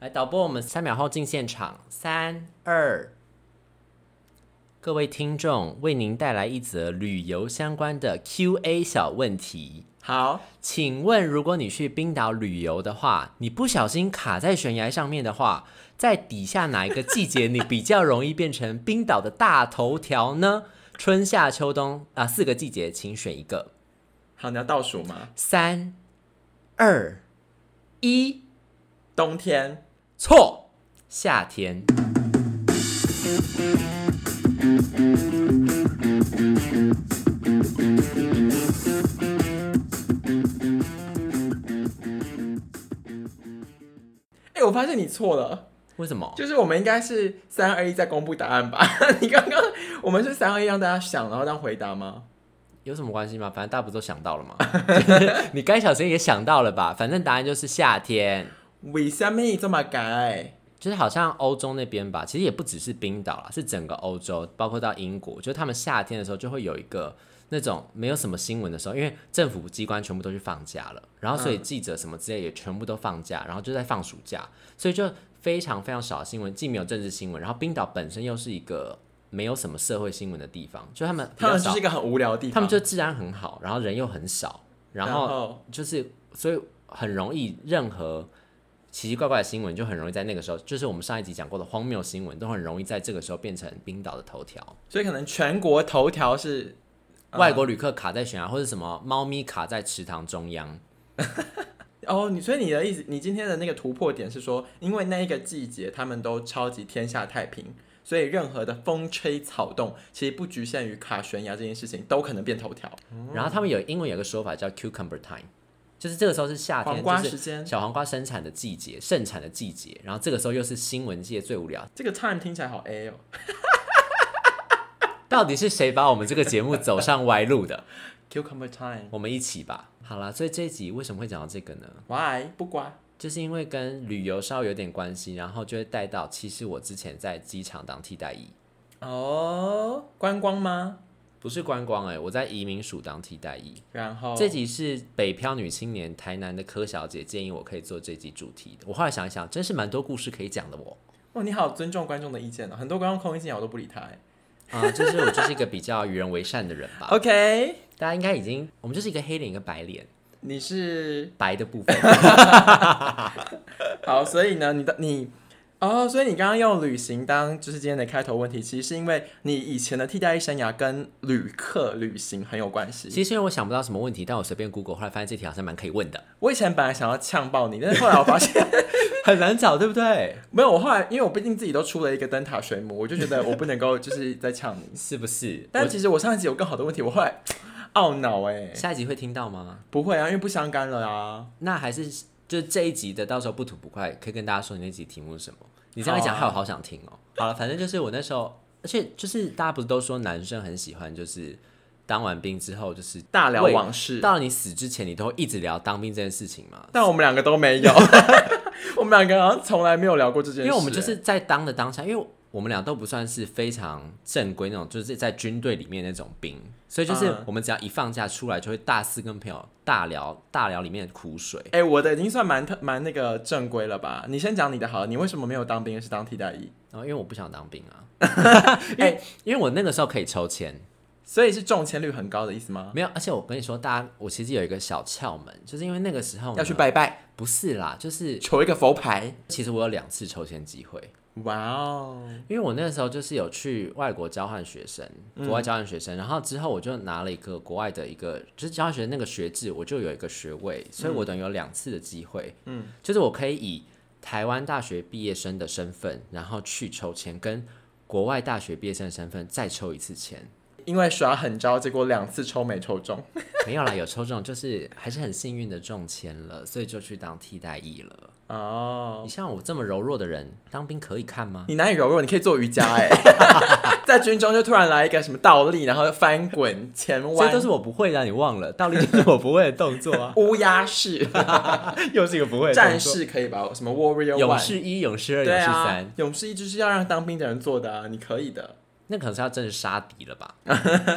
来，导播，我们三秒后进现场，三二。各位听众，为您带来一则旅游相关的 Q&A 小问题。好，请问，如果你去冰岛旅游的话，你不小心卡在悬崖上面的话，在底下哪一个季节你比较容易变成冰岛的大头条呢？春夏秋冬啊，四个季节，请选一个。好，你要倒数吗？三、二、一，冬天。错，夏天。哎、我发现你错了，为什么？就是我们应该是三二一再公布答案吧？你刚刚我们是三二一让大家想，然后让回答吗？有什么关系吗？反正大家不都想到了吗？你该想谁也想到了吧？反正答案就是夏天。为什么这么改？就是好像欧洲那边吧，其实也不只是冰岛啦，是整个欧洲，包括到英国，就是他们夏天的时候就会有一个那种没有什么新闻的时候，因为政府机关全部都去放假了，然后所以记者什么之类也全部都放假，然后就在放暑假，所以就非常非常少新闻，既没有政治新闻，然后冰岛本身又是一个没有什么社会新闻的地方，就他们他们就是一个很无聊的地方。他们就治安很好，然后人又很少，然然后就是所以很容易任何奇奇怪怪的新闻就很容易在那个时候，就是我们上一集讲过的荒谬新闻，都很容易在这个时候变成冰岛的头条。所以可能全国头条是外国旅客卡在悬崖，或者什么猫咪卡在池塘中央。哦，你所以你的意思，你今天的那个突破点是说，因为那一个季节他们都超级天下太平，所以任何的风吹草动，其实不局限于卡悬崖这件事情，都可能变头条。然后他们有英文有个说法叫 cucumber time，就是这个时候是夏天，黄瓜就是时间，小黄瓜生产的季节，盛产的季节。然后这个时候又是新闻界最无聊，这个 time 听起来好 A 哦。到底是谁把我们这个节目走上歪路的？Cucumber time，我们一起吧。好啦，所以这一集为什么会讲到这个呢？why 不乖？就是因为跟旅游稍微有点关系，然后就会带到，其实我之前在机场当替代役，哦，观光吗？不是观光哎、我在移民署当替代役。然后这集是北漂女青年台南的柯小姐建议我可以做这集主题的。我后来想一想，真是蛮多故事可以讲的我。哦，你好尊重观众的意见哦，很多观众空一进来我都不理他哎。啊、就是我就是一个比较与人为善的人吧。OK，大家应该已经，我们就是一个黑脸一个白脸，你是白的部分。好，所以呢，你的你哦，所以你刚刚用旅行当就是今天的开头问题，其实是因为你以前的替代役生涯跟旅客旅行很有关系。其实因为我想不到什么问题，但我随便 Google，后来发现这题好像蛮可以问的，我以前本来想要呛爆你，但是后来我发现很难找，对不对？没有。我后来因为我毕竟自己都出了一个灯塔水母，我就觉得我不能够就是在呛你。是 不是？但其实我上一集有更好的问题，我后来懊恼哎，下一集会听到吗？不会啊，因为不相干了啊。那还是就是这一集的，到时候不吐不快，可以跟大家说你那集题目是什么。你这样一讲，好啊害我好想听哦。好了，反正就是我那时候，而且就是大家不是都说男生很喜欢，就是当完兵之后，就是大聊往事，到了你死之前，你都会一直聊当兵这件事情嘛。但我们两个都没有，我们两个好像从来没有聊过这件事，因为我们就是在当的当下，因为我们俩都不算是非常正规那种，就是在军队里面那种兵，所以就是嗯我们只要一放假出来，就会大肆跟朋友大聊大聊里面的苦水。哎、我的已经算蛮特蛮那个正规了吧？你先讲你的好了，你为什么没有当兵，是当替代役？然后因为我不想当兵啊，因为、因为我那个时候可以抽签，所以是中签率很高的意思吗？没有，而且我跟你说，大家我其实有一个小窍门，就是因为那个时候要去，拜拜，不是啦，就是求一个佛牌。其实我有两次抽签机会，哇哦，因为我那个时候就是有去外国交换学生，国外交换学生，然后之后我就拿了一个国外的一个就是交换学生那个学制，我就有一个学位，所以我等于有两次的机会，嗯，就是我可以以台湾大学毕业生的身份，然后去抽签，跟国外大学毕业生的身份再抽一次签。因为耍狠招，结果两次抽没抽中。没有啦，有抽中，就是还是很幸运的中签了，所以就去当替代役了。哦你，像我这么柔弱的人，当兵可以看吗？你哪里柔弱？你可以做瑜伽哎、在军中就突然来一个什么倒立，然后翻滚、前弯这弯，都是我不会的，你忘了，倒立就是我不会的动作啊，乌鸦式、又是一个不会的战士可以吧？什么 Warrior 勇？士一、勇士二、对勇士啊三，，勇士一就是要让当兵的人做的啊，你可以的。那可能是要真的杀敌了吧？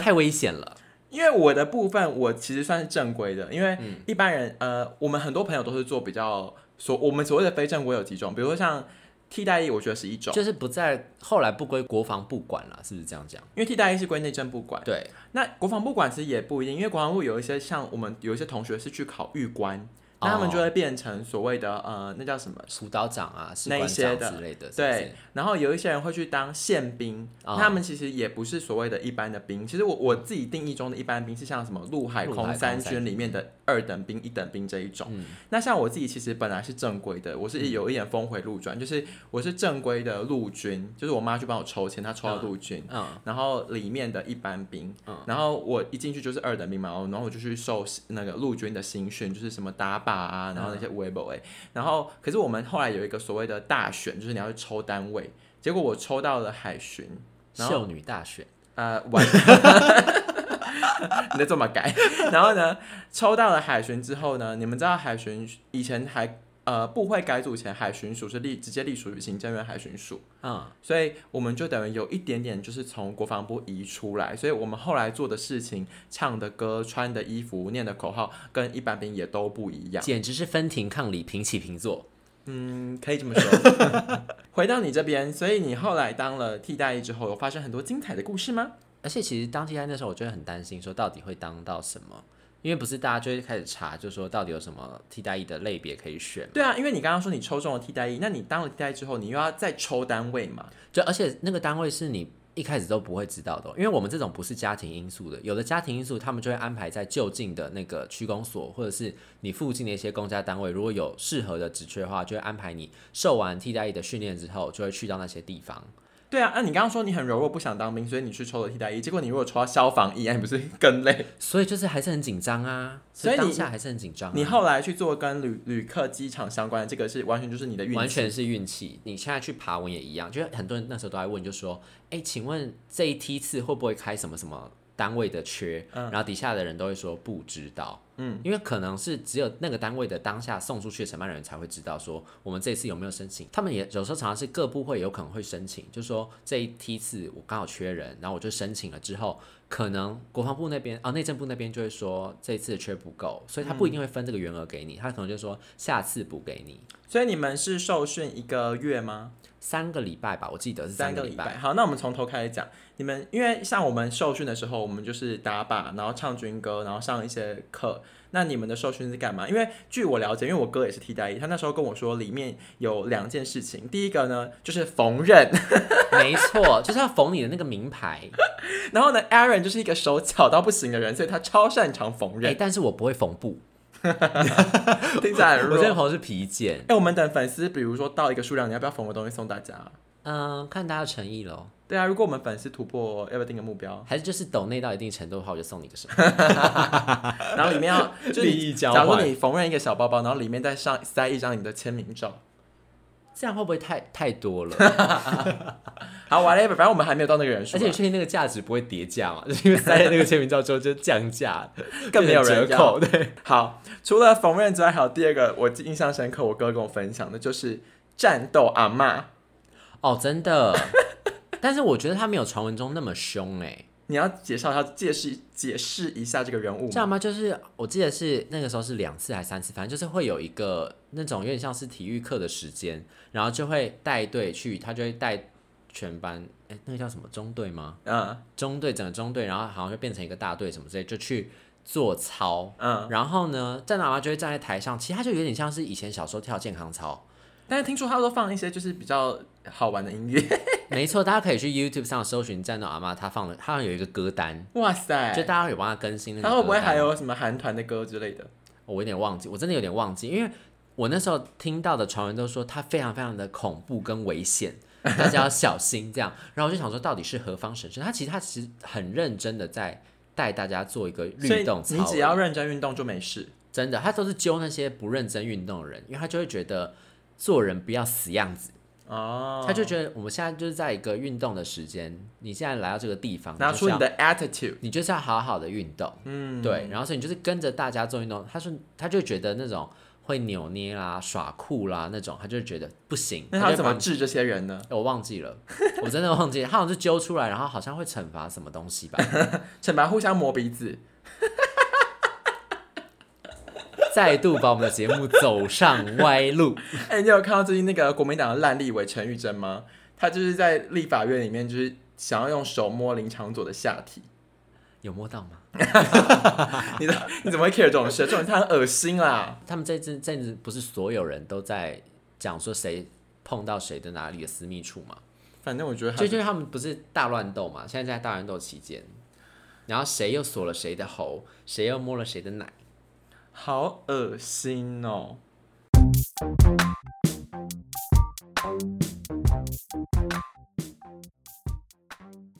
太危险了。因为我的部分，我其实算是正规的，因为嗯一般人，呃，我们很多朋友都是做比较所我们所谓的非正规有几种，比如说像替代役，我觉得是一种，就是不在后来不归国防部管了，是不是这样讲？因为替代役是归内政部管。对，那国防部管其实也不一定，因为国防部有一些像我们有一些同学是去考狱官，那他们就会变成所谓的呃，那叫什么？辅导长啊，士那些之类的，对，然后有一些人会去当宪兵，哦他们其实也不是所谓的一般的兵。其实我我自己定义中的一般兵是像什么陆海空三军里面的二等兵、一等兵这一种。嗯。那像我自己其实本来是正规的，我是有一点峰回路转，就是我是正规的陆军，就是我妈去帮我抽签，她抽到陆军。嗯，然后里面的一般兵，嗯。然后我一进去就是二等兵嘛，然后我就去受那个陆军的新训，就是什么打靶啊，然后那些微博哎，然后可是我们后来有一个所谓的大选，就是你要去抽单位，结果我抽到了海巡，然后秀女大选，呃，完，你在这么改，然后呢，抽到了海巡之后呢，你们知道海巡以前还呃部会改组前，海巡署是隶直接隶属于行政院海巡署，嗯，所以我们就等于有一点点就是从国防部移出来，所以我们后来做的事情、唱的歌、穿的衣服、念的口号，跟一般兵也都不一样。简直是分庭抗礼，平起平坐。嗯，可以这么说。回到你这边，所以你后来当了替代役之后，有发生很多精彩的故事吗？而且其实当替代那时候，我就会很担心，说到底会当到什么？因为不是大家就会开始查，就说到底有什么替代役的类别可以选。对啊，因为你刚刚说你抽中了替代役，那你当了替代役之后，你又要再抽单位嘛？就而且那个单位是你一开始都不会知道的哦、因为我们这种不是家庭因素的，有的家庭因素他们就会安排在就近的那个区公所，或者是你附近的一些公家单位，如果有适合的职缺的话，就会安排你受完替代役的训练之后，就会去到那些地方。对啊，那、你刚刚说你很柔弱，不想当兵，所以你去抽了替代役，结果你如果抽到消防役，那 你不是更累？所以就是还是很紧张啊，所以当下还是很紧张啊、你后来去做跟旅旅客机场相关的，这个是完全就是你的运气，完全是运气。你现在去爬文也一样，就是很多人那时候都在问，就说：“哎、请问这一梯次会不会开什么什么单位的缺？”然后底下的人都会说不知道。嗯，因为可能是只有那个单位的当下送出去的承办人才会知道说我们这次有没有申请。他们也有时候常常是各部会有可能会申请，就说这一梯次我刚好缺人，然后我就申请了之后，可能国防部那边啊内政部那边就会说这一次的缺不够，所以他不一定会分这个员额给你，他可能就说下次补给你。所以你们是受训一个月吗？三个礼拜吧，我记得是三个礼拜。好，那我们从头开始讲。你们因为像我们受训的时候，我们就是打靶，然后唱军歌，然后上一些课。那你们的受训是干嘛？因为据我了解，因为我哥也是替代役，他那时候跟我说，里面有两件事情。第一个呢，就是缝纫，没错，就是要缝你的那个名牌。然后呢，Aaron 就是一个手巧到不行的人，所以他超擅长缝哎、纫，但是我不会缝布，听起来很弱。我现在缝的是皮件。哎、我们等粉丝，比如说到一个数量，你要不要缝个东西送大家？嗯、看大家的诚意喽。对啊，如果我们粉丝突破，要不要定个目标？还是就是抖内到一定程度的话，我就送你个什么？然后里面要就是利你益交假如你缝纫一个小包包，然后里面再上塞一张你的签名照。这样会不会太太多了？好，whatever，反正我们还没有到那个人数啊，而且你确定那个价值不会叠价嘛？就 是因为塞了那个签名照之后就降价，更没有人折扣。对，好，除了缝纫之外，还有第二个我印象深刻，我哥跟我分享的就是战斗阿嬷。哦，真的。但是我觉得他没有传闻中那么凶哎、你要介绍一下、解释解释一下这个人物吗？这样吗？就是我记得是那个时候是两次还是三次，反正就是会有一个那种有点像是体育课的时间，然后就会带队去，他就会带全班，哎、那个叫什么中队吗？嗯中队整个中队，然后好像就变成一个大队什么之类，就去做操。嗯，然后呢，站长妈就会站在台上，其实他就有点像是以前小时候跳健康操。但是听说他都放一些就是比较好玩的音乐。没错，大家可以去 YouTube 上搜寻战斗阿妈，他放了，他好像有一个歌单，哇塞！就大家有帮他更新那个。他会不会还？有什么韩团的歌之类的？我有点忘记，我真的有点忘记，因为我那时候听到的传闻都说他非常非常的恐怖跟危险，大家要小心这样。然后我就想说，到底是何方神圣？他其实他其实很认真的在带大家做一个所以律动操，你只要认真运动就没事。真的，他都是揪那些不认真运动的人，因为他就会觉得做人不要死样子，哦，他就觉得我们现在就是在一个运动的时间，你现在来到这个地方，拿出你的 attitude。你就是要好好的运动，嗯，对，然后所以你就是跟着大家做运动。他说，他就觉得那种会扭捏啦、耍酷啦那种，他就觉得不行。那他怎么治这些人呢？我忘记了，我真的忘记了，他好像是揪出来，然后好像会惩罚什么东西吧。惩罚互相磨鼻子。再度把我们的节目走上歪路。哎、你有看到最近那个国民党的烂立委陈玉珍吗？他就是在立法院里面，就是想要用手摸林长佐的下体。有摸到吗？你的你怎么会 care 这种事？这种他很恶心啦。他们这阵阵子不是所有人都在讲说谁碰到谁的哪里的私密处吗？反正我觉得他就就是他们不是大乱斗嘛，现在在大乱斗期间，然后谁又锁了谁的喉，谁又摸了谁的奶。好恶心哦。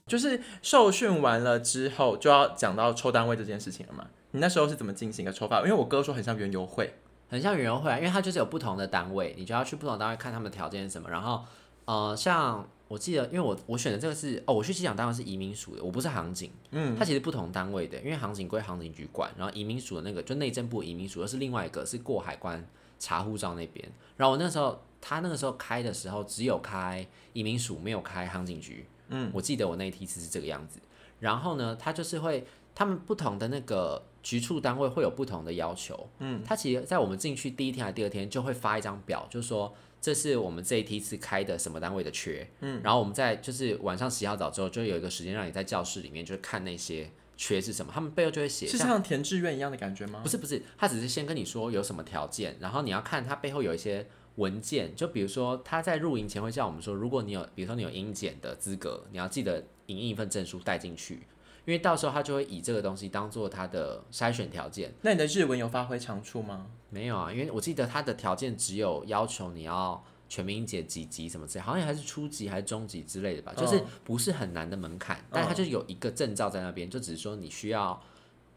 就是受训完了之后，就要讲到抽单位这件事情了嘛？你那时候是怎么进行一个抽法？因为我哥说很像园游会，很像园游会啊，因为它就是有不同的单位，你就要去不同单位看他们条件是什么。然后，呃，像我记得，因为我我选的这个是哦，我去机场当然是移民署的，我不是航警，嗯，它其实不同单位的，因为航警归航警局管，然后移民署的那个就内政部移民署，又是另外一个是过海关查护照那边。然后我那时候他那个时候开的时候，只有开移民署，没有开航警局。嗯，我记得我那一梯次是这个样子。然后呢，他就是会他们不同的那个局处单位会有不同的要求。嗯，他其实在我们进去第一天还是第二天就会发一张表，就是说这是我们这一梯次开的什么单位的缺。嗯，然后我们在就是晚上洗好澡之后，就有一个时间让你在教室里面就是看那些缺是什么，他们背后就会写。是像填志愿一样的感觉吗？不是不是，他只是先跟你说有什么条件，然后你要看他背后有一些文件，就比如说他在入营前会叫我们说，如果你有，比如说你有英检的资格，你要记得影印一份证书带进去，因为到时候他就会以这个东西当做他的筛选条件。那你的日文有发挥长处吗？没有啊，因为我记得他的条件只有要求你要全民英检几级什么之类，好像还是初级还是中级之类的吧，就是不是很难的门槛，但他就有一个证照在那边，就只是说你需要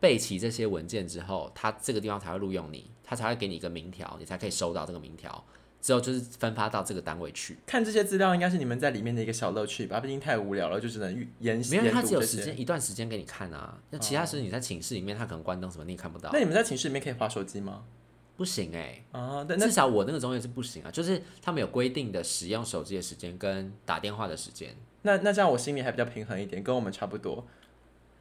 备齐这些文件之后，他这个地方才会录用你，他才会给你一个名条，你才可以收到这个名条。之后就是分发到这个单位去，看这些资料应该是你们在里面的一个小乐趣吧，毕竟太无聊了，就只能研没有，他只有。时间一段时间给你看啊。那其他时你在寝室里面，他可能关灯什么，你也看不到那。你们在寝室里面可以划手机吗？不行哎、啊，但至少我那个中学是不行啊，就是他们有规定的使用手机的时间跟打电话的时间。那那这样我心里还比较平衡一点，跟我们差不多。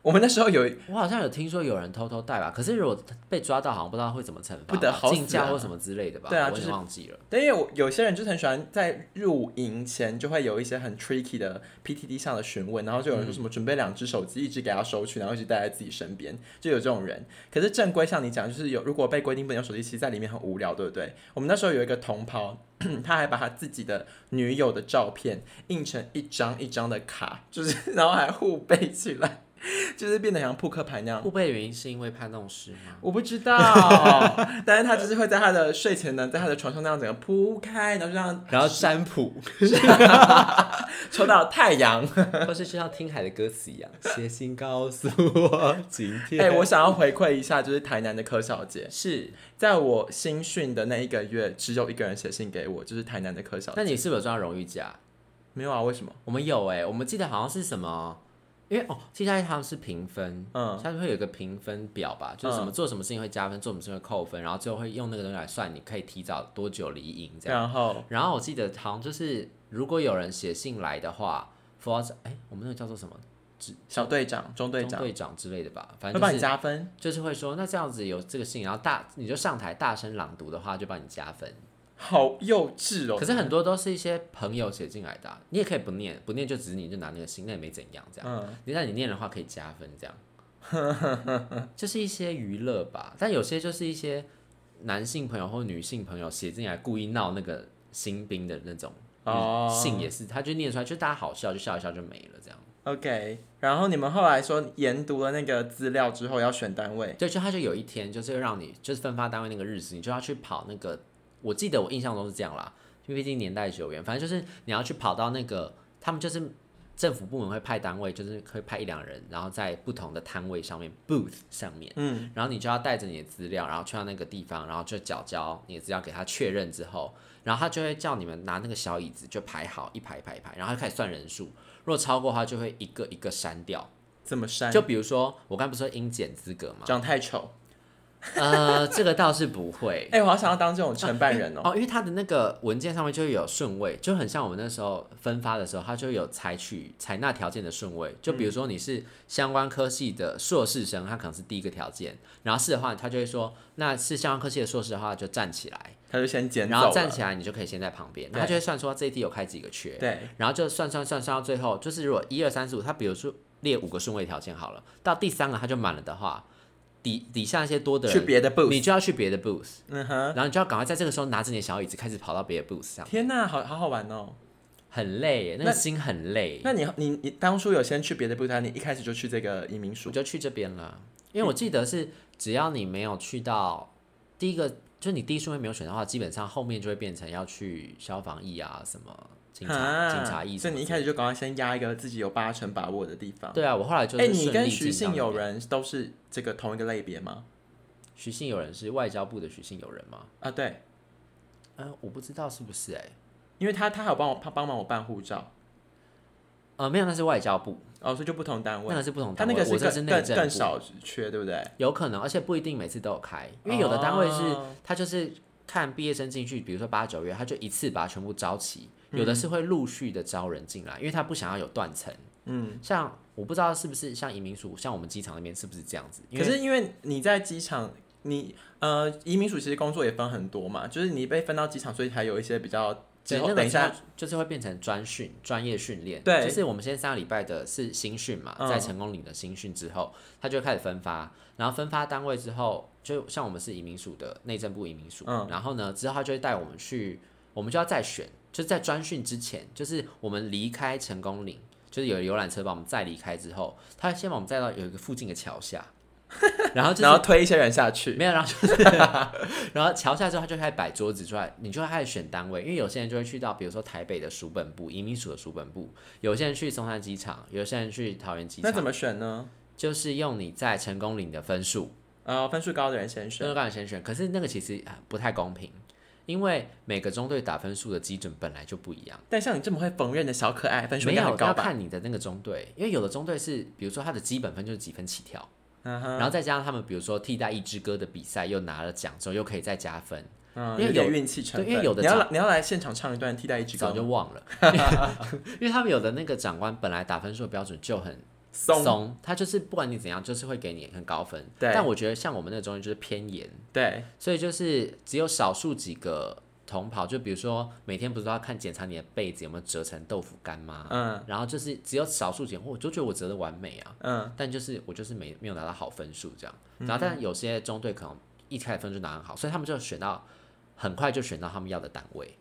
我们那时候有我好像有听说有人偷偷带吧，可是如果被抓到，好像不知道会怎么惩罚，不得好禁驾或什么之类的吧？对啊就是忘记了。但因为我有些人就是很喜欢在入营前就会有一些很 tricky 的 P T D 上的询问，然后就有人说什么准备两只手机，一直给他收取，然后一直带在自己身边，就有这种人。可是正规像你讲，就是有如果被规定不能用手机，其实在里面很无聊，对不对？我们那时候有一个同袍，他还把他自己的女友的照片印成一张一张的卡，就是 然后还互背起来，就是变得像扑克牌那样。互背的原因是因为怕弄湿吗？我不知道，但是他就是会在他的睡前呢，在他的床上那样整个铺开，然后就让然后占卜，抽到太阳。或是就像听海的歌词一样，写信告诉我今天。哎、我想要回馈一下，就是台南的柯小姐，是，在我新训的那一个月，只有一个人写信给我，就是台南的柯小姐。那你是不是有抓到荣誉奖？没有啊？为什么？我们有哎、我们记得好像是什么，因为哦，接下来他们是评分，嗯，它会有一个评分表吧，就是什么做什么事情会加分，做什么事情会扣分，然后最后会用那个东西来算你可以提早多久离营这样。然后？然后我记得好像就是如果有人写信来的话 f o r 哎，我们那个叫做什么？小队长、中队长。队长之类的吧，反会帮你正就是加分，就是会说，那这样子有这个信，然后大你就上台大声朗读的话，就帮你加分。好幼稚哦。可是很多都是一些朋友写进来的啊、你也可以不念，不念就只是你就拿那个心，那也没怎样这样。嗯，你让你念的话可以加分，这样，就是一些娱乐吧。但有些就是一些男性朋友或女性朋友写进来故意闹那个新兵的那种哦信也是，他就念出来，就大家好笑，就笑一笑就没了这样。OK。然后你们后来说研读了那个资料之后要选单位，对，就他就有一天就是让你就是分发单位那个日子，你就要去跑那个，我记得我印象中是这样啦，因为毕竟年代久远，反正就是你要去跑到那个，他们就是政府部门会派单位，就是会派一两人，然后在不同的摊位上面 booth 上面，嗯，然后你就要带着你的资料，然后去到那个地方，然后就缴交你的资料给他确认之后，然后他就会叫你们拿那个小椅子就排好一排一排一排，然后他开始算人数，如果超过的话就会一个一个删掉。怎么删？就比如说我刚才不是说英检资格吗？长太丑，呃，这个倒是不会。哎、我好想要当这种承办人哦。哦，因为他的那个文件上面就会有顺位，就很像我们那时候分发的时候，他就有采取采纳条件的顺位。就比如说你是相关科系的硕士生，他可能是第一个条件，然后是的话，他就会说，那是相关科系的硕士的话就站起来，他就先捡走然后站起来你就可以先在旁边，他就会算说这一题有开几个缺，对，然后就算算算算到最后，就是如果一二三四五，他比如说列五个顺位条件好了，到第三个他就满了的话，底底下那些多的人，去别的 booth。你就要去别的 booth。嗯哼，然后你就要赶快在这个时候拿着你的小椅子开始跑到别的 booth 上，天哪，好好好玩哦。很累耶，那那个心很累。那你你你当初有先去别的 booth，还是你一开始就去这个移民署？我就去这边了，因为我记得是只要你没有去到第一个，就是你第一顺位没有选的话，基本上后面就会变成要去消防役啊什么警察、啊警察役什么之类的。所以你一开始就赶快先压一个自己有八成把握的地方。对啊，我后来就哎、是你跟徐姓友到那边。人都是这个同一个类别吗？徐姓友人是外交部的徐姓友人吗？啊，对，呃，我不知道是不是哎、因为他他还有帮我他帮忙我办护照，呃，没有，那是外交部，哦，所以就不同单位。那个是不同他单位，我这那个是更政。更更少缺，对不对？有可能，而且不一定每次都有开，因为有的单位是、哦他就是看毕业生进去，比如说八九月，他就一次把它全部招齐，嗯有的是会陆续的招人进来，因为他不想要有断层。嗯，像我不知道是不是像移民署，像我们机场那边是不是这样子？可是因为你在机场，你呃移民署其实工作也分很多嘛，就是你被分到机场，所以才有一些比较之对后等一下就是会变成专训、专业训练。对就是我们现在三个礼拜的是新训嘛，嗯在成功领的新训之后，他就开始分发，然后分发单位之后，就像我们是移民署的内政部移民署，嗯然后呢之后他就会带我们去，我们就要再选，就是在专训之前，就是我们离开成功岭。就是有游览车把我们载离开之后，他先把我们载到有一个附近的桥下，然后就是然后推一些人下去。没有，然后就是，然后桥下之后，他就开始摆桌子出来，你就会开始选单位，因为有些人就会去到，比如说台北的署本部、移民署的署本部，有些人去松山机场，有些人去桃园机场，那怎么选呢？就是用你在成功岭的分数，呃，分数高的人先选。分数高的人先选。可是那个其实呃不太公平，因为每个中队打分数的基准本来就不一样。但像你这么会缝纫的小可爱，分数没有要应该很高吧？看你的那个中队，因为有的中队是，比如说他的基本分就是几分起跳，然后再加上他们比如说替代一支歌的比赛又拿了奖之后，又可以再加分，嗯，因为有运气成分。对因为有的你要来你要来现场唱一段替代一支歌早就，忘了，因为他们有的那个长官本来打分数的标准就很松松，他就是不管你怎样，就是会给你很高分。对但我觉得像我们那个中间就是偏严，对，所以就是只有少数几个同跑，就比如说每天不是都要看检查你的被子有没有折成豆腐干吗？嗯然后就是只有少数几个，我就觉得我折的完美啊，嗯，但就是我就是没没有拿到好分数这样。然后但有些中队可能一开始分数拿很好，所以他们就选到很快就选到他们要的单位。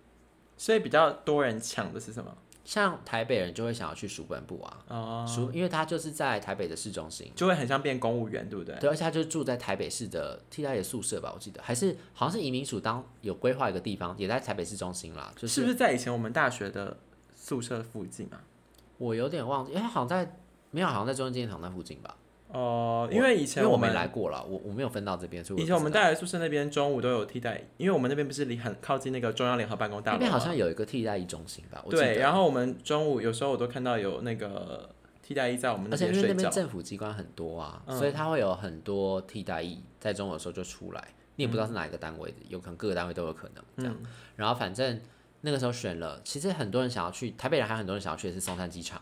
所以比较多人抢的是什么？像台北人就会想要去书本部啊，哦，署、因为他就是在台北的市中心，就会很像变公务员，对不对？对，而且他就住在台北市的替代的宿舍吧，我记得还是好像是移民署当有规划一个地方，也在台北市中心啦，就是是不是在以前我们大学的宿舍附近啊？我有点忘记，因为他好像在没有，好像在中央纪念堂那附近吧，哦，因为以因为我没来过了，我我没有分到这边，所以以前我们大学宿舍那边中午都有替代，因为我们那边不是离很靠近那个中央联合办公大楼那边好像有一个替代役中心吧，我记对，然后我们中午有时候我都看到有那个替代役在我们那而且因为那边睡觉。边政府机关很多啊，嗯所以他会有很多替代役在中午的时候就出来，你也不知道是哪一个单位的，有可能各个单位都有可能这样。嗯，然后反正那个时候选了，其实很多人想要去台北人，还有很多人想要去的是松山机场。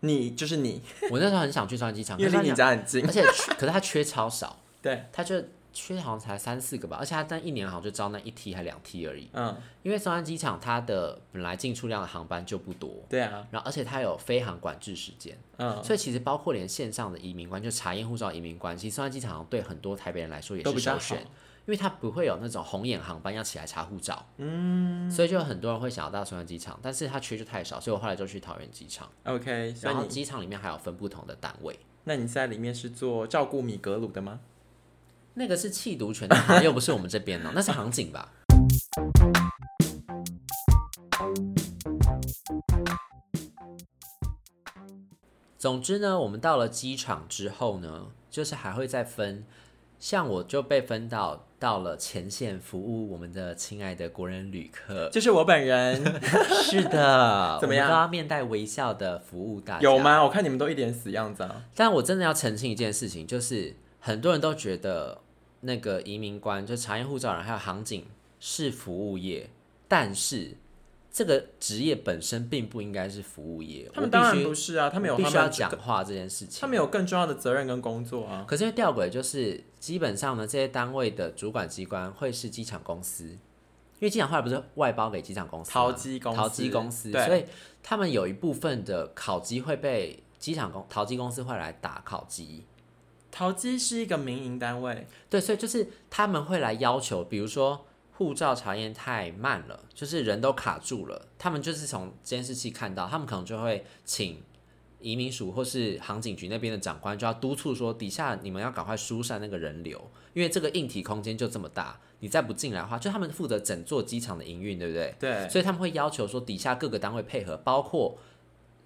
你就是你，我那时候很想去松山机场，因为离你可是他家很近。而且缺可是它缺超少，对，它就缺好像才三四个吧，而且它但一年好像就招那一梯还两梯而已。嗯，因为松山机场它的本来进出量的航班就不多，对啊，然后而且它有飞航管制时间，嗯，所以其实包括连线上的移民官，就查验护照移民官，其实松山机场对很多台北人来说也是首选，因为它不会有那种红眼航班要起来查护照，嗯，所以就很多人会想要到松山机场，但是它缺就太少，所以我后来就去桃园机场，OK，所以你然后机场里面还有分不同的单位。那你在里面是做照顾米格鲁的吗？那个是弃毒犬的行，又不是我们这边哦，那是航警吧？总之呢，我们到了机场之后呢，就是还会再分，像我就被分到到了前线服务我们的亲爱的国人旅客。就是我本人，是的，怎么样都要面带微笑的服务大家。有？吗？我看你们都一脸死样子啊。但我真的要澄清一件事情，就是很多人都觉得那个移民官，就查验护照人还有航警是服务业，但是这个职业本身并不应该是服务业。他们当然不是啊，他们有必须要讲话这件事情。他们有更重要的责任跟工作啊。可是因为吊诡就是，基本上呢，这些单位的主管机关会是机场公司，因为机场后来不是外包给机场公司吗淘机公司淘机公司，对所以他们有一部分的考机会被机场公淘机公司会来打考机。淘机是一个民营单位，对，所以就是他们会来要求，比如说护照查验太慢了，就是人都卡住了，他们就是从监视器看到，他们可能就会请移民署或是航警局那边的长官就要督促说，底下你们要赶快疏散那个人流，因为这个硬体空间就这么大，你再不进来的话，就他们负责整座机场的营运，对不对？对，所以他们会要求说，底下各个单位配合，包括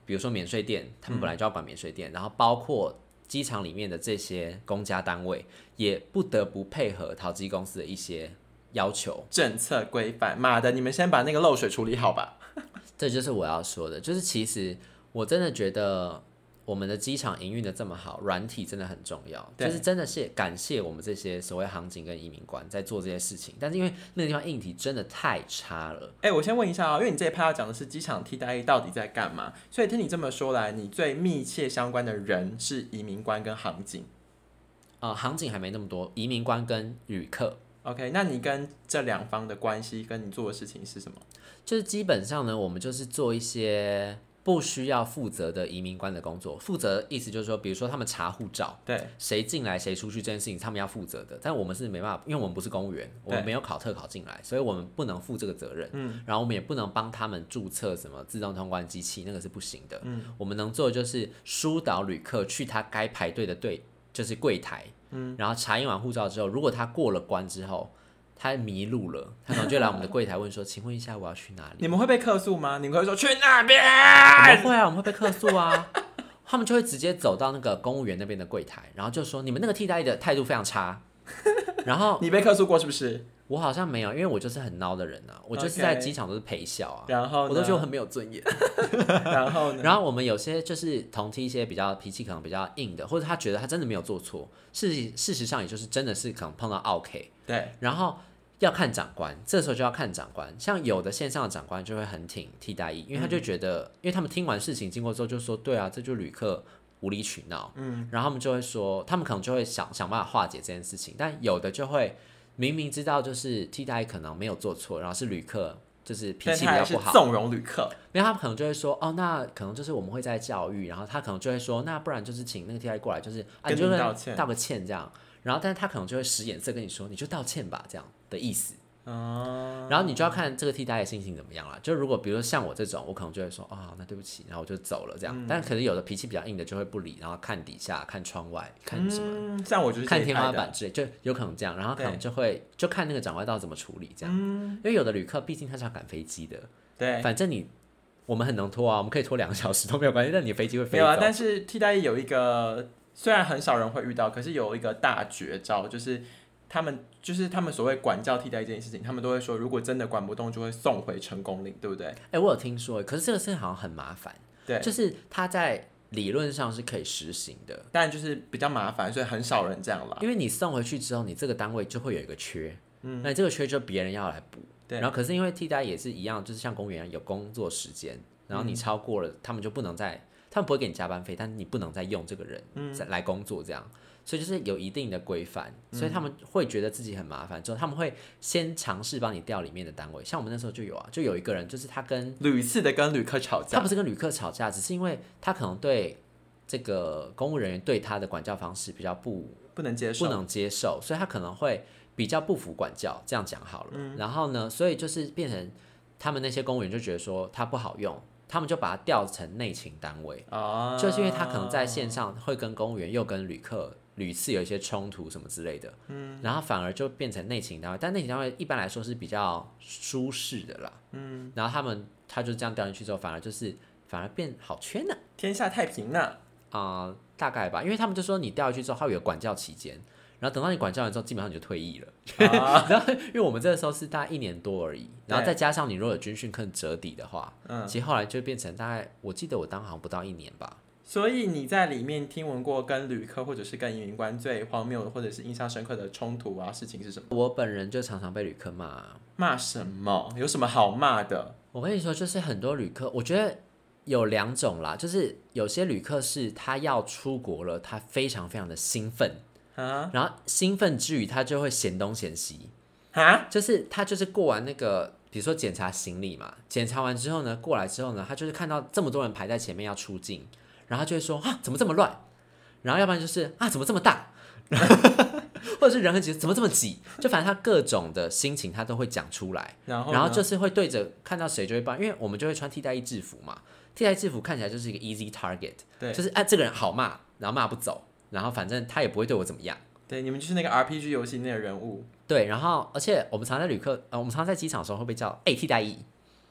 比如说免税店，他们本来就要管免税店，然后包括机场里面的这些公家单位，也不得不配合淘机公司的一些要求。政策规范，妈的，你们先把那个漏水处理好吧。这就是我要说的，就是其实我真的觉得我们的机场营运的这么好，软体真的很重要，对就是真的是感谢我们这些所谓航警跟移民官在做这些事情，但是因为那个地方硬体真的太差了。哎、我先问一下啊、因为你这一趴要讲的是机场替代役到底在干嘛，所以听你这么说来，你最密切相关的人是移民官跟航警。呃，航警还没那么多，移民官跟旅客 OK，那你跟这两方的关系，跟你做的事情是什么？就是基本上呢，我们就是做一些不需要负责的移民官的工作。负责意思就是说，比如说他们查护照，对，谁进来谁出去这件事情，他们要负责的。但我们是没办法，因为我们不是公务员，我们没有考特考进来，所以我们不能负这个责任。嗯，然后我们也不能帮他们注册什么自动通关机器，那个是不行的。嗯，我们能做的就是疏导旅客去他该排队的队，就是柜台。嗯，然后查验完护照之后，如果他过了关之后。他迷路了，他可能就来我们的柜台问说：“请问一下，我要去哪里？”你们会被客诉吗？你们会说去那边？我们会啊，我们会被客诉啊。他们就会直接走到那个公务员那边的柜台，然后就说你们那个替代役的态度非常差。然后 你被客诉过是不是？我好像没有，因为我就是很孬的人啊，我就是在机场都是陪笑啊，然后我都觉得我很没有尊严。然后呢？然后我们有些就是同梯一些比较脾气可能比较硬的，或者他觉得他真的没有做错，事实事实上也就是真的是可能碰到 OK，对，然后要看长官，这时候就要看长官。像有的线上的长官就会很挺替代役，因为他就觉得，因为他们听完事情经过之后就说，对啊，这就旅客无理取闹，嗯，然后他们就会说，他们可能就会想想办法化解这件事情，但有的就会明明知道就是替代可能没有做错，然后是旅客就是脾气比较不好，纵容旅客。因为他们可能就会说，哦，那可能就是我们会在教育，然后他可能就会说，那不然就是请那个替代过来，就是啊，你就跟你道歉道个歉这样。然后，但是他可能就会使眼色跟你说，你就道歉吧，这样的意思。哦，然后你就要看这个替代的心情怎么样了。就如果比如说像我这种，我可能就会说，哦，那对不起，然后我就走了这样。但是可能有的脾气比较硬的就会不理，然后看底下、看窗外、看什么、嗯，像我就是看天花板之类，就有可能这样。然后可能就会就看那个长官到底怎么处理这样。因为有的旅客毕竟他是要赶飞机的，对，反正你我们很能拖啊，我们可以拖两个小时都没有关系，但你的飞机会飞走。没有啊。但是替代役有一个，虽然很少人会遇到，可是有一个大绝招，就是他们就是他们所谓管教替代役这件事情，他们都会说，如果真的管不动，就会送回成功岭，对不对？哎、我有听说，可是这个事情好像很麻烦。对就是他在理论上是可以实行的，但就是比较麻烦，所以很少人这样啦。因为你送回去之后，你这个单位就会有一个缺，嗯，那这个缺就别人要来补。对然后可是因为替代也是一样，就是像公务员有工作时间，然后你超过了，他们就不能再，他们不会给你加班费，但是你不能再用这个人再来工作这样。所以就是有一定的规范，所以他们会觉得自己很麻烦，之后他们会先尝试帮你调里面的单位。像我们那时候就有啊，就有一个人，就是他跟屡次的跟旅客吵架他不，是跟旅客吵架，只是因为他可能对这个公务人员对他的管教方式比较不不能接受。不能接受，所以他可能会比较不服管教，这样讲好了。嗯然后呢，所以就是变成他们那些公务员就觉得说他不好用，他们就把他调成内勤单位，啊，就是因为他可能在线上会跟公务员又跟旅客屡次有一些冲突什么之类的，嗯，然后反而就变成内勤单位，但内勤单位一般来说是比较舒适的啦，嗯，然后他们他就这样调进去之后，反而就是反而变好圈呢、天下太平呢。啊、大概吧，因为他们就说你调下去之后，它会有管教期间，然后等到你管教完之后，基本上你就退役了。啊 然后因为我们这个时候是大概一年多而已，然后再加上你如果有军训课折抵的话，嗯其实后来就变成大概，我记得我当好像不到一年吧，所以你在里面听闻过跟旅客或者是跟移民官最荒谬或者是印象深刻的冲突啊事情是什么？我本人就常常被旅客骂。骂什么？有什么好骂的？我跟你说，就是很多旅客，我觉得有两种啦，就是有些旅客是他要出国了，他非常非常的兴奋，啊然后兴奋之余他就会嫌东嫌西，啊！就是他就是过完那个，比如说检查行李嘛，检查完之后呢，过来之后呢，他就是看到这么多人排在前面要出境，然后就会说啊，怎么这么乱？然后要不然就是啊，怎么这么大？或者是人很挤，怎么这么挤？就反正他各种的心情他都会讲出来，然后然后就是会对着看到谁就会帮，因为我们就会穿替代役制服嘛，替代制服看起来就是一个 easy target，对就是哎、这个人好骂，然后骂不走，然后反正他也不会对我怎么样。对，你们就是那个 RPG 游戏那个人物，对，然后而且我们常在旅客，呃，我们常在机场的时候会被叫哎、替代役，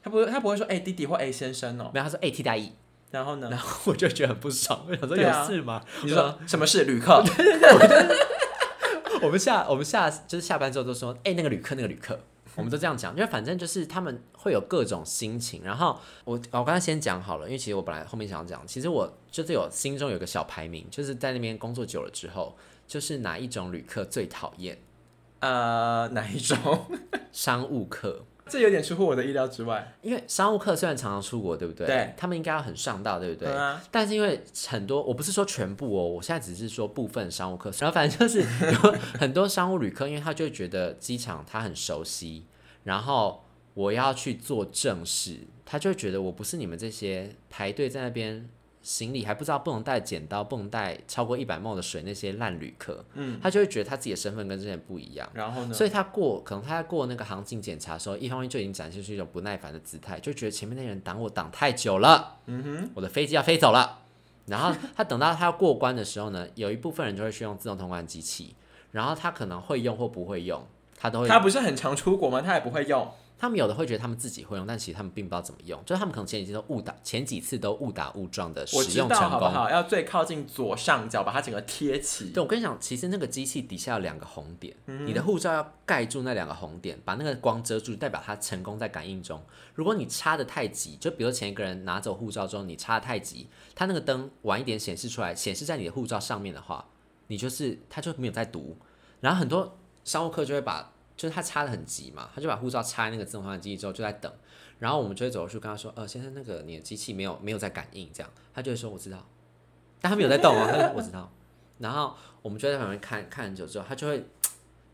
他不会他不会说哎、弟弟或哎、先生哦，没有他说哎、替代役，然后呢然？后我就觉得很不爽，我想说有事吗？你说什么事旅客？我们下我们下就是下班之后都说，哎、那个旅客那个旅客，我们都这样讲，因为反正就是他们会有各种心情。然后我我刚才先讲好了，因为其实我本来后面想要讲，其实我就是有心中有个小排名，就是在那边工作久了之后，就是哪一种旅客最讨厌？呃，哪一种？商务客。这有点出乎我的意料之外。因为商务客虽然常常出国，对不对？对，他们应该要很上道，对不对？嗯啊但是因为很多，我不是说全部哦，我现在只是说部分商务客，然后反正就是有很多商务旅客，因为他就会觉得机场他很熟悉，然后我要去做正事，他就会觉得我不是你们这些排队在那边行李还不知道不能带剪刀，不能带超过一百毫的水那些烂旅客，嗯，他就会觉得他自己的身份跟之前不一样。然后呢？所以他过可能他在过那个航境检查的时候，一方面就已经展现出一种不耐烦的姿态，就觉得前面那人挡我挡太久了，嗯哼，我的飞机要飞走了。然后他等到他要过关的时候呢，有一部分人就会去用自动通关机器，然后他可能会用或不会用，他都会。他不是很常出国吗？他也不会用。他们有的会觉得他们自己会用，但其实他们并不知道怎么用，就是他们可能前几次都误打，前几次都误打误撞的使用成功。好不好？要最靠近左上角，把它整个贴起。对，我跟你讲，其实那个机器底下有两个红点，嗯你的护照要盖住那两个红点，把那个光遮住，代表它成功在感应中。如果你插的太急，就比如前一个人拿走护照之后，你插的太急，它那个灯晚一点显示出来，显示在你的护照上面的话，你就是它就没有在读。然后很多商务客就会把，就是他插的很急嘛，他就把护照插在那个自动通关机器之后就在等，然后我们就会走过去跟他说，呃，先生，那个你的机器没有没有在感应，这样，他就会说我知道，但他没有在动啊，他说我知道。然后我们就在旁边看看很久之后，他就会，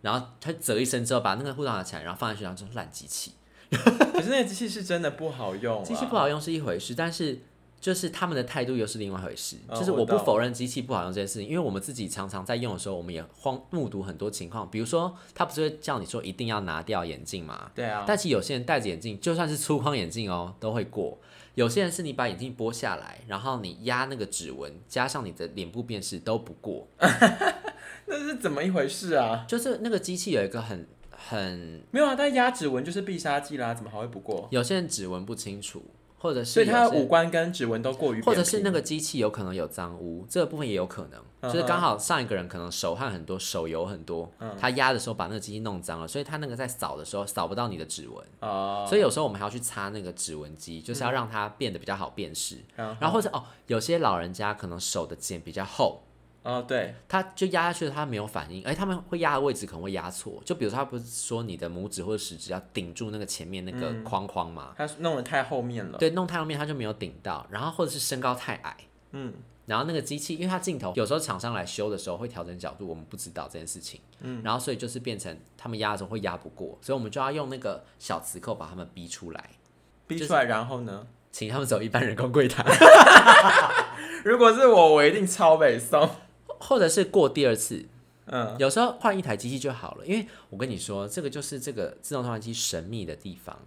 然后他啧一声之后，把那个护照拿起来，然后放进去，然后就烂机器。可是那个机器是真的不好用、啊，机器不好用是一回事，但是就是他们的态度又是另外一回事。就是我不否认机器不好用这件事情，因为我们自己常常在用的时候，我们也荒目睹很多情况，比如说他不是会叫你说一定要拿掉眼镜吗？对啊，但其实有些人戴着眼镜，就算是粗框眼镜哦，都会过。有些人是你把眼镜剥下来，然后你压那个指纹，加上你的脸部辨识都不过。那是怎么一回事啊？就是那个机器有一个很很，没有啊，但压指纹就是必杀技啦，怎么还会不过？有些人指纹不清楚，或者所以是有些他的五官跟指纹都过于，或者是那个机器有可能有脏污，这个部分也有可能，就是刚好上一个人可能手汗很多，手油很多，嗯。他压的时候把那个机器弄脏了，所以他那个在扫的时候扫不到你的指纹，哦，所以有时候我们还要去擦那个指纹机，就是要让它变得比较好辨识。然后然后或者哦，有些老人家可能手的茧比较厚，哦对，他就压下去了，他没有反应，而且他们会压的位置可能会压错，就比如说他不是说你的拇指或者食指要顶住那个前面那个嗯。框框吗？他弄得太后面了，对，弄太后面他就没有顶到，然后或者是身高太矮，嗯，然后那个机器，因为它镜头有时候厂商来修的时候会调整角度，我们不知道这件事情，嗯，然后所以就是变成他们压的时候会压不过，所以我们就要用那个小磁扣把他们逼出来，逼出来，然后呢？请他们走一般人工柜台，如果是我，我一定超北宋，或者是过第二次，嗯，有时候换一台机器就好了，因为我跟你说，这个就是这个自动通关机神秘的地方，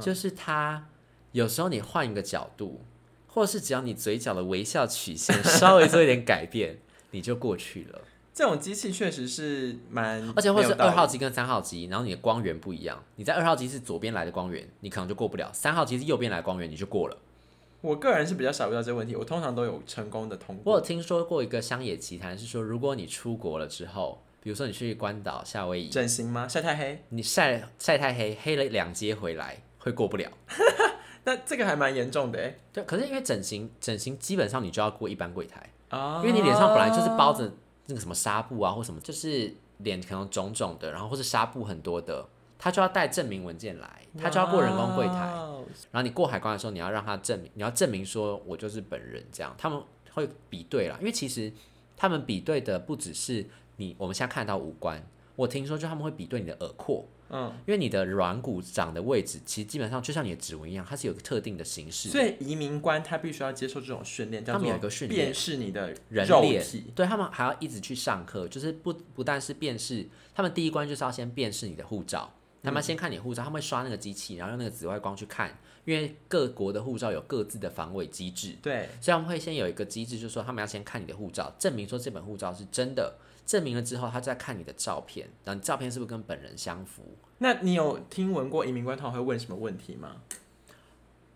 就是它有时候你换一个角度，或者是只要你嘴角的微笑曲线稍微做一点改变，你就过去了。这种机器确实是蛮，而且或是二号机跟三号机，然后你的光源不一样，你在二号机是左边来的光源，你可能就过不了；三号机是右边来的光源，你就过了。我个人是比较少遇到这个问题，我通常都有成功的通过。我有听说过一个乡野奇谈，是说如果你出国了之后，比如说你去关岛、夏威夷，整形吗？晒太黑？你晒晒太黑，黑了两阶回来会过不了。那这个还蛮严重的哎。对，可是因为整形，整形基本上你就要过一般柜台，啊因为你脸上本来就是包着那个什么纱布啊，或什么，就是脸可能肿肿的，然后或是纱布很多的，他就要带证明文件来，他就要过人工柜台。然后你过海关的时候，你要让他证明，你要证明说我就是本人，这样他们会比对啦。因为其实他们比对的不只是你我们现在看到五官，我听说就他们会比对你的耳廓，嗯，因为你的软骨长的位置，其实基本上就像你的指纹一样，它是有个特定的形式。所以移民官他必须要接受这种训练，他们有一个训练辨识你的人脸。对他们还要一直去上课，就是不不但是辨识，他们第一关就是要先辨识你的护照，他们先看你护照，他们会刷那个机器，然后用那个紫外光去看，因为各国的护照有各自的防伪机制，对，所以他们会先有一个机制，就是说他们要先看你的护照，证明说这本护照是真的，证明了之后，他再看你的照片，然后你照片是不是跟本人相符。那你有听闻过移民官通常会问什么问题吗？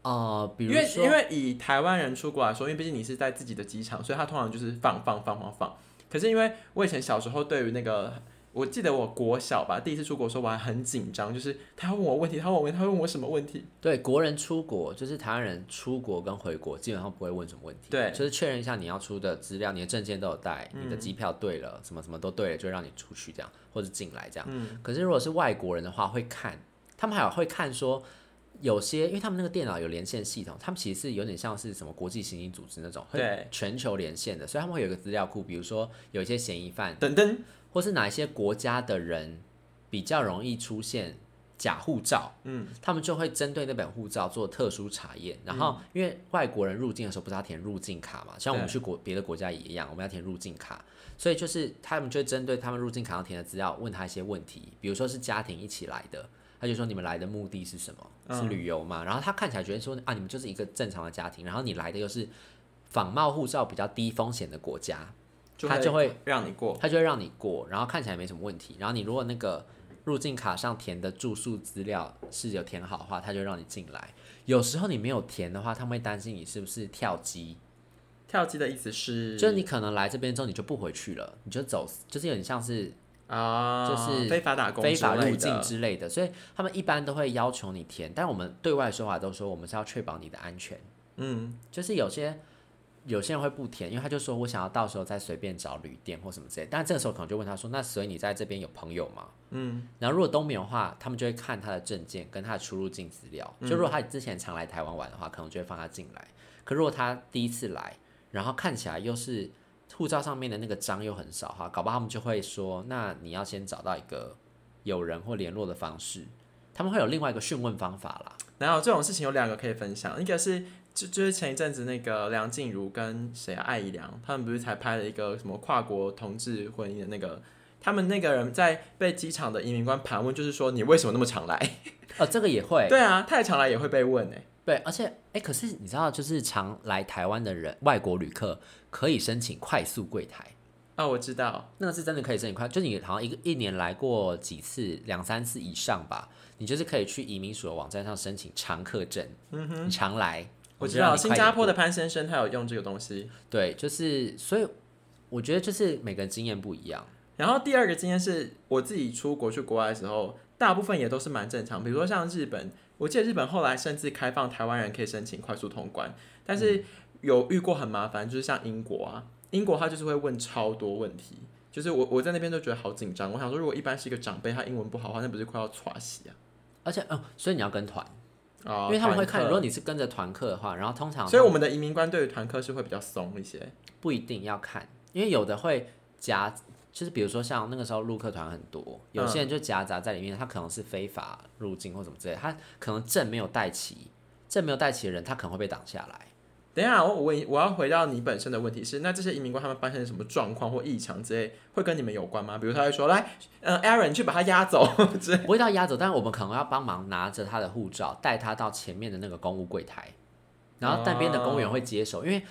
呃，比因为如说，因为以台湾人出国来说，因为毕竟你是在自己的机场，所以他通常就是放放放放放。可是因为我以前小时候对于那个，我记得我国小吧，第一次出国的时候我还很紧张，就是他要问我问题，他问我问题，他问我什么问题？对国人出国，就是台湾人出国跟回国，基本上不会问什么问题，对。就是确认一下你要出的资料，你的证件都有带，你嗯的机票对了，什么什么都对了，就让你出去这样，或者进来这样。嗯，可是如果是外国人的话，会看，他们还有会看说，有些因为他们那个电脑有连线系统，他们其实是有点像是什么国际刑警组织那种，会对。全球连线的，所以他们会有一个资料库，比如说有一些嫌疑犯，等等，或是哪一些国家的人比较容易出现假护照，嗯，他们就会针对那本护照做特殊查验。然后，因为外国人入境的时候不是要填入境卡嘛，像我们去国别的国家也一样，我们要填入境卡，所以就是他们就会针对他们入境卡上填的资料问他一些问题，比如说是家庭一起来的。他就说你们来的目的是什么？嗯是旅游嘛？然后他看起来觉得说啊，你们就是一个正常的家庭，然后你来的又是仿冒护照比较低风险的国家，他就会让你过。他就会让你过，然后看起来没什么问题。然后你如果那个入境卡上填的住宿资料是有填好的话，他就让你进来。有时候你没有填的话，他们会担心你是不是跳机，跳机的意思是，就是你可能来这边之后你就不回去了，你就走，就是有点像是啊，就是非法打工、非法入境。之类的，所以他们一般都会要求你填。但我们对外说法都说我们是要确保你的安全，嗯，就是有些。有些人会不填，因为他就说我想要到时候再随便找旅店或什么之类。但这个时候可能就问他说：“那所以你在这边有朋友吗？”嗯，然后如果都没有的话，他们就会看他的证件跟他的出入境资料。就如果他之前常来台湾玩的话，可能就会放他进来。可如果他第一次来，然后看起来又是护照上面的那个章又很少哈，搞不好他们就会说，那你要先找到一个有人或联络的方式。他们会有另外一个讯问方法啦。然后这种事情有两个可以分享，一个是就就是前一阵子那个梁静茹跟谁啊艾怡良，他们不是才拍了一个什么跨国同志婚姻的那个，他们那个人在被机场的移民官盘问，就是说你为什么那么常来？哦，这个也会。对啊，太常来也会被问哎、对，而且哎，可是你知道，就是常来台湾的人，外国旅客可以申请快速柜台。哦，我知道，那个是真的可以申请快，就是你好像一个一年来过几次，两三次以上吧，你就是可以去移民署的网站上申请常客证。嗯哼，你常来，我知道，新加坡的潘先生他有用这个东西。对，就是所以我觉得就是每个人经验不一样。然后第二个经验是我自己出国去国外的时候，大部分也都是蛮正常。比如说像日本，我记得日本后来甚至开放台湾人可以申请快速通关，但是有遇过很麻烦，就是像英国啊，英国他就是会问超多问题，就是我我在那边都觉得好紧张。我想说，如果一般是一个长辈，他英文不好的话，那不是快要喘息啊？而且，嗯，所以你要跟团，啊因为他们会看，如果你是跟着团客的话，然后通常所以我们的移民官对于团客是会比较松一些。不一定要看，因为有的会夹，就是比如说像那个时候陆客团很多，有些人就夹杂在里面，他可能是非法入境或什么之类，他可能证没有带齐，证没有带齐的人，他可能会被挡下来。等一下，我我问我要回到你本身的问题是，那这些移民官他们发生什么状况或异常之类，会跟你们有关吗？比如他会说，来，呃、a a r o n 你去把他押走，之类不会到押走，但是我们可能要帮忙拿着他的护照，带他到前面的那个公务柜台，然后那边的公务员会接手，因为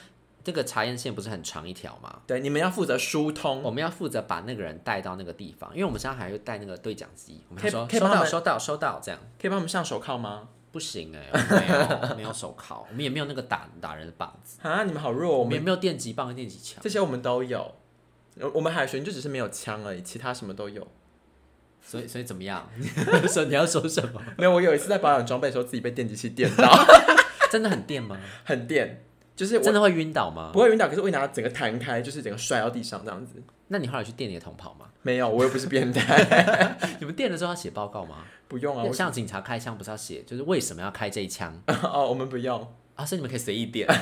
这个查验线不是很长一条嘛，对，你们要负责疏通。我们要负责把那个人带到那个地方，因为我们现在还会带那个对讲机，我们可以说收到可以帮他们收到收到这样。可以帮我们上手铐吗？不行哎、我们没有 没有手铐，我们也没有那个打打人的棒子，啊，你们好弱，我们我们也没有电击棒跟电击枪，这些我们都有。呃我们海巡就只是没有枪而已，其他什么都有。所以所以怎么样？说你要说什么？没有，我有一次在保养装备的时候，自己被电击器电到。真的很电吗？很电，就是我真的会晕倒吗不？会晕倒，可是我会拿整个弹开，就是整个摔到地上这样子。那你后来去电你的同跑吗？没有，我又不是变态，你们电了之后要写报告吗？不用啊。我像警察开枪不是要写，就是为什么要开这一枪 哦，我们不用。啊？所以你们可以随意点。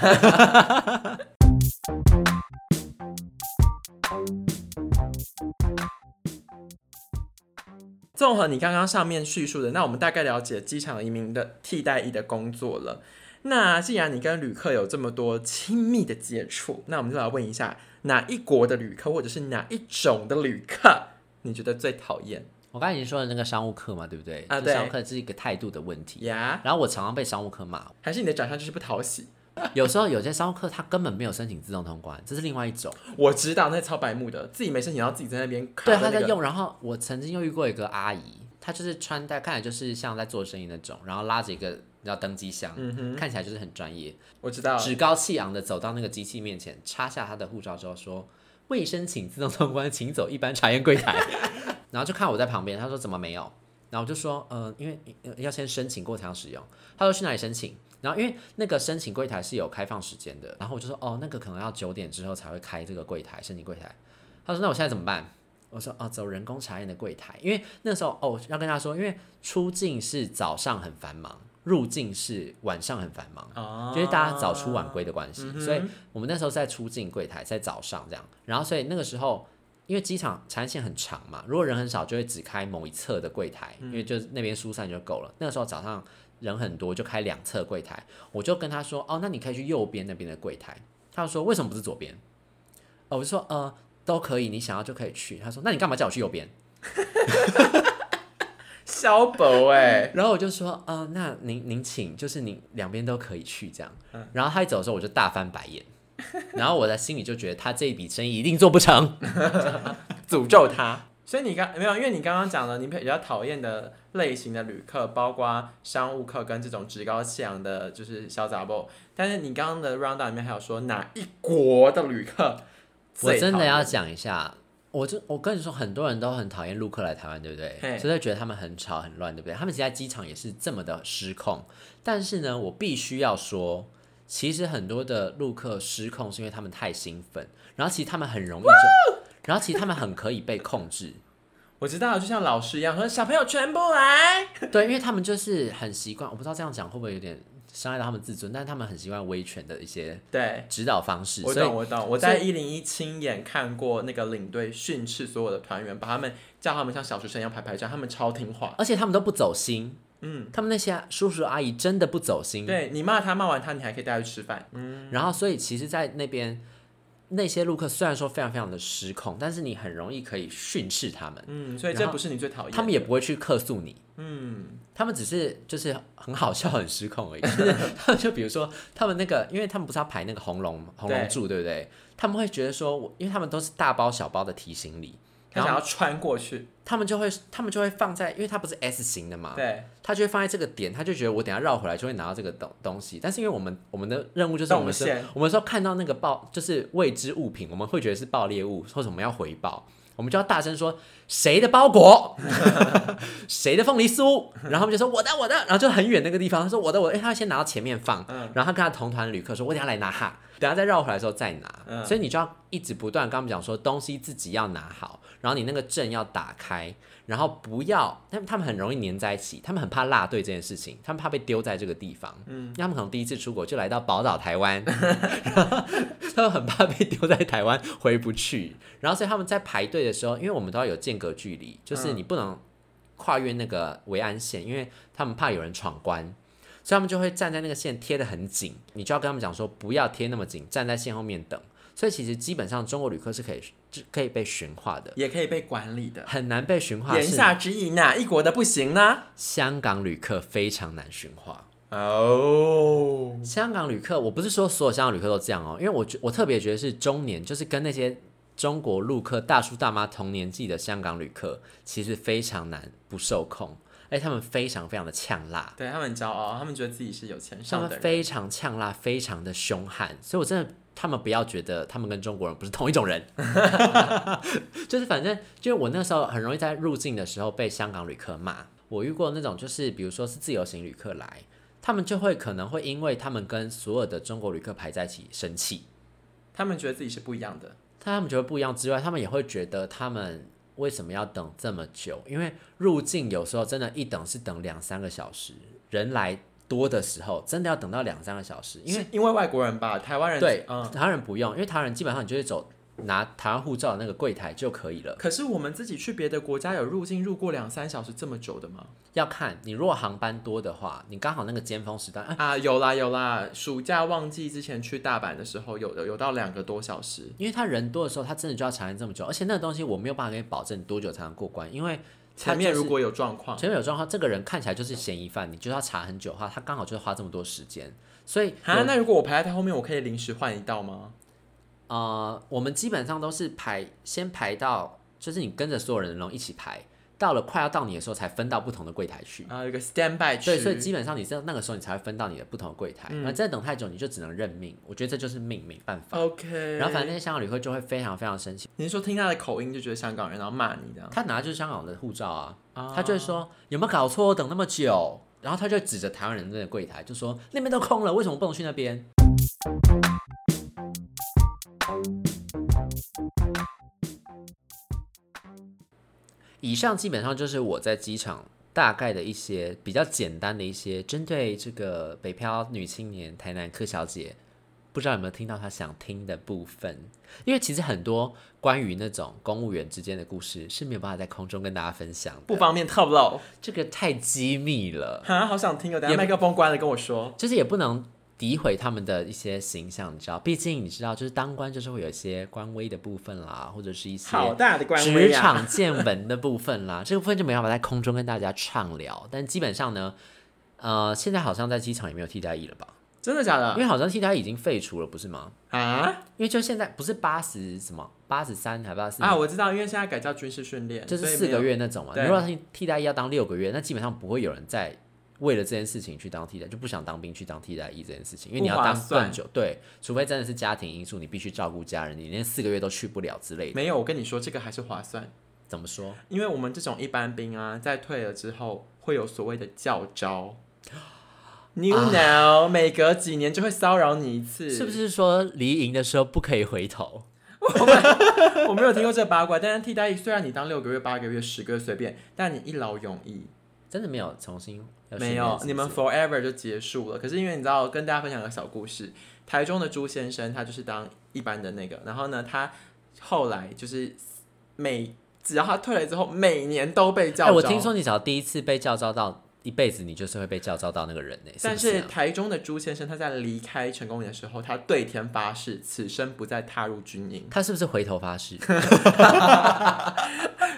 综合你刚刚上面叙述的，那我们大概了解机场移民的替代役的工作了。那既然你跟旅客有这么多亲密的接触，那我们就来问一下，哪一国的旅客，或者是哪一种的旅客，你觉得最讨厌我刚才已经说了那个商务客嘛，对不对？啊对商务课是一个态度的问题。呀？然后我常常被商务客骂，还是你的长相就是不讨喜？有时候有些商务客他根本没有申请自动通关，这是另外一种。我知道那超白目的，自己没申请，然后自己在那边卡对，那个他在用。然后我曾经又遇过一个阿姨，她就是穿戴看起来就是像在做生意那种，然后拉着一个叫登机箱，嗯看起来就是很专业，我知道，趾高气昂的走到那个机器面前，插下他的护照之后说：“未申请自动通关，请走一般查验柜台。”然后就看我在旁边，他说：“怎么没有？”然后我就说：“呃，因为呃要先申请过才能使用。”他说：“去哪里申请？”然后因为那个申请柜台是有开放时间的，然后我就说：“哦，那个可能要九点之后才会开这个柜台，申请柜台。”他说：“那我现在怎么办？”我说：“哦，走人工查验的柜台，因为那时候哦要跟他说，因为出境是早上很繁忙，入境是晚上很繁忙。”哦就是大家早出晚归的关系，嗯所以我们那时候在出境柜台，在早上这样，然后所以那个时候，因为机场长线很长嘛，如果人很少，就会只开某一侧的柜台，因为就是那边疏散就够了。那个时候早上人很多，就开两侧柜台，我就跟他说，哦，那你可以去右边那边的柜台。他就说为什么不是左边？哦，我就说呃都可以，你想要就可以去。他说那你干嘛叫我去右边？小宝哎，然后我就说，呃，那您您请，就是您两边都可以去这样。然后他一走的时候，我就大翻白眼，然后我在心里就觉得他这一笔生意一定做不成。诅咒他。所以你刚没有，因为你刚刚讲了，你比较讨厌的类型的旅客，包括商务客跟这种趾高气扬的，就是小杂包。但是你刚刚的 round down 里面还有说哪一国的旅客我真的要讲一下，我就我跟你说，很多人都很讨厌陆客来台湾，对不对？所以觉得他们很吵很乱，对不对？他们其实在机场也是这么的失控。但是呢，我必须要说，其实很多的陆客失控是因为他们太兴奋，然后其实他们很容易就，然后其实他们很可以被控制。我知道，就像老师一样，说小朋友全部来。对，因为他们就是很习惯，我不知道这样讲会不会有点伤害到他们自尊，但是他们很习惯威权的一些对，指导方式，我懂，我懂。我在一零一亲眼看过那个领队训斥所有的团员，把他们叫他们像小学生一样排排站，他们超听话。而且他们都不走心，嗯，他们那些叔叔阿姨真的不走心，对你骂他，骂完他，你还可以带他去吃饭。嗯，然后所以其实，在那边那些路客虽然说非常非常的失控，但是你很容易可以训斥他们，嗯，所以这不是你最讨厌的。他们也不会去客诉你。嗯，他们只是就是很好笑、很失控而已。就 是他们就比如说，他们那个，因为他们不是要排那个红龙红龙柱，对不对？他们会觉得说，我因为他们都是大包小包的提行李，他想要穿过去。他们就会他们就会放在，因为它不是 S 型的嘛，对，他就会放在这个点，他就觉得我等下绕回来就会拿到这个东东西。但是因为我们我们的任务就是我们是，我们说看到那个爆就是未知物品，我们会觉得是爆裂物，或者我们要回报，我们就要大声说谁的包裹，谁的凤梨酥，然后他们就说我的我的，然后就很远那个地方，他说我的我的，哎，他先拿到前面放，嗯。然后他跟他同团旅客说，我等下来拿哈，等下再绕回来的时候再拿，嗯。所以你就要一直不断跟他们讲说东西自己要拿好，然后你那个阵要打开，然后不要，他们他们很容易粘在一起，他们很怕落队这件事情，他们怕被丢在这个地方，嗯，因为他们可能第一次出国就来到宝岛台湾，然后他们很怕被丢在台湾回不去，然后所以他们在排队的时候，因为我们都要有间隔距离，就是你不能跨越那个维安线，因为他们怕有人闯关。所以他们就会站在那个线贴得很紧，你就要跟他们讲说不要贴那么紧，站在线后面等。所以其实基本上中国旅客是可以是可以被驯化的，也可以被管理的。很难被驯化。言下之意，哪一国的不行呢？香港旅客非常难驯化。哦，香港旅客，我不是说所有香港旅客都这样哦，因为我觉我特别觉得是中年，就是跟那些中国陆客大叔大妈同年纪的香港旅客，其实非常难不受控，而且他们非常非常的呛辣。对他们很骄傲，他们觉得自己是有钱他上的人。们非常呛辣，非常的凶悍，所以我真的，他们不要觉得他们跟中国人不是同一种人，就是反正，就我那时候很容易在入境的时候被香港旅客骂。我遇过那种，就是比如说是自由行旅客来，他们就会可能会因为他们跟所有的中国旅客排在一起生气，他们觉得自己是不一样的。他们觉得不一样之外，他们也会觉得他们为什么要等这么久？因为入境有时候真的，一等是等两三个小时，人来多的时候，真的要等到两三个小时。因为因为外国人吧，台湾人对，嗯。台湾人不用，因为台湾人基本上你就是走拿台湾护照的那个柜台就可以了。可是我们自己去别的国家有入境入过两三小时这么久的吗？要看你如果航班多的话，你刚好那个尖峰时段，哎，啊，有啦有啦，暑假旺季之前去大阪的时候，有的有到两个多小时。因为他人多的时候，他真的就要查验这么久，而且那个东西我没有办法给你保证多久才能过关，因为前面如果有状况，前面有状况，这个人看起来就是嫌疑犯，你就要查很久的话，他刚好就是花这么多时间，所以啊，那如果我排在他后面，我可以临时换一道吗？呃，我们基本上都是排先排到，就是你跟着所有人然后一起排，到了快要到你的时候才分到不同的柜台去。啊，有个 stand by 区，对，所以基本上你在那个时候你才会分到你的不同的柜台，嗯那、再等太久你就只能认命。我觉得这就是命，没办法。OK。然后反正那些香港旅客就会非常非常生气，你是说听他的口音就觉得香港人，然后骂你这样？他拿的就是香港的护照啊，啊他就会说有没有搞错，等那么久，然后他就指着台湾人那个柜台就说那边都空了，为什么不能去那边？以上基本上就是我在机场大概的一些比较简单的一些针对这个北漂女青年台南柯小姐，不知道有没有听到她想听的部分？因为其实很多关于那种公务员之间的故事是没有办法在空中跟大家分享的，不方便透露。这个太机密了，哈，好想听哦！等也下麦克风关了跟我说。就是也不能诋毁他们的一些形象，你知道？毕竟你知道，就是当官就是会有一些官威的部分啦，或者是一些好大的官职！场见闻的部分啦，这个部分就没办法在空中跟大家畅聊。但基本上呢，呃，现在好像在机场也没有替代役了吧？真的假的因为好像替代役已经废除了，不是吗？啊？因为就现在不是八十什么八十三还八十啊，我知道，因为现在改叫军事训练，就是四个。月那种嘛。你如果替替代役要当六个月，那基本上不会有人在为了这件事情去当替代，就不想当兵去当替代役这件事情，因为你要当算更久，对，除非真的是家庭因素，你必须照顾家人，你连四个月都去不了之类的。没有，我跟你说，这个还是划算，怎么说？因为我们这种一般兵啊，在退了之后会有所谓的教招。New now，、每隔几年就会骚扰你一次，是不？是说离营的时候不可以回头？我没有听过这八卦，但是替代役虽然你当六个月、八个月、十个月随便，但你一劳永逸。真的没有重新没有，你们 forever 就结束了。可是因为你知道，跟大家分享个小故事，台中的朱先生他就是当一般的那个，然后呢，他后来就是每只要他退了之后，每年都被叫哎、招。我听说你只要第一次被叫招到，一辈子你就是会被叫招到那个人呢、但是台中的朱先生他在离开成功营的时候，他对天发誓，此生不再踏入军营。他是不是回头发誓？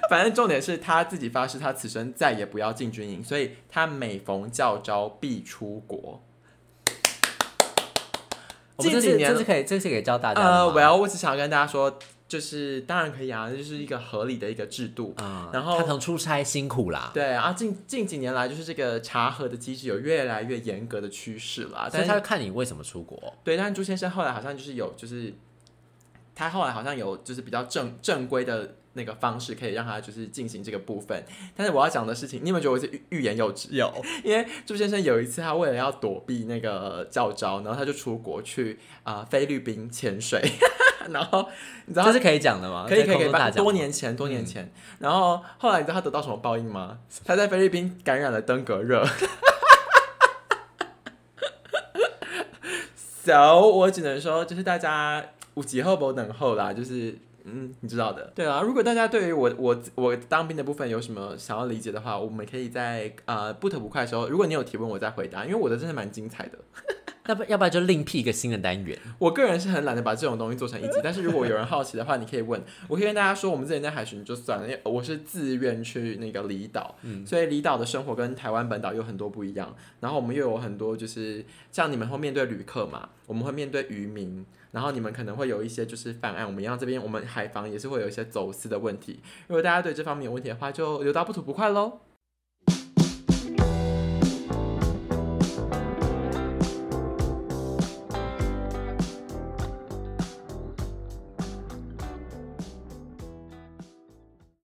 反正重点是他自己发誓，他此生再也不要进军营，所以他每逢教招必出国。这几年这是可以，这是可以教大家呃？，Well，我只想跟大家说，就是当然可以啊，就是一个合理的一个制度。啊、然后他可能出差辛苦啦，对啊，近近几年来，就是这个查核的机制有越来越严格的趋势啦。所以他但是他看你为什么出国。对，但是朱先生后来好像就是有，就是他后来好像有就是比较正正规的那个方式，可以让他就是进行这个部分。但是我要讲的事情，你有没有觉得我是欲欲言又止？有，因为朱先生有一次，他为了要躲避那个教招，然后他就出国去啊、呃菲律宾潜水，然后你知道他这是可以讲的吗？可以可以可以，多年前多年前，然后后来你知道他得到什么报应吗？他在菲律宾感染了登革热。so 我只能说，就是大家五级后不等候啦，就是嗯，你知道的。对啊，如果大家对于我我我当兵的部分有什么想要理解的话，我们可以在呃不吐不快的时候，如果你有提问，我再回答，因为我的真的蛮精彩的。要不要不然就另辟一个新的单元。我个人是很懒得把这种东西做成一集，但是如果有人好奇的话，你可以问，我可以跟大家说，我们之前在海巡就算了，因为我是自愿去那个离岛，所以离岛的生活跟台湾本岛有很多不一样。然后我们又有很多就是像你们会面对旅客嘛，我们会面对渔民，然后你们可能会有一些就是犯案，我们一样这边我们海防也是会有一些走私的问题。如果大家对这方面有问题的话，就留到不吐不快喽。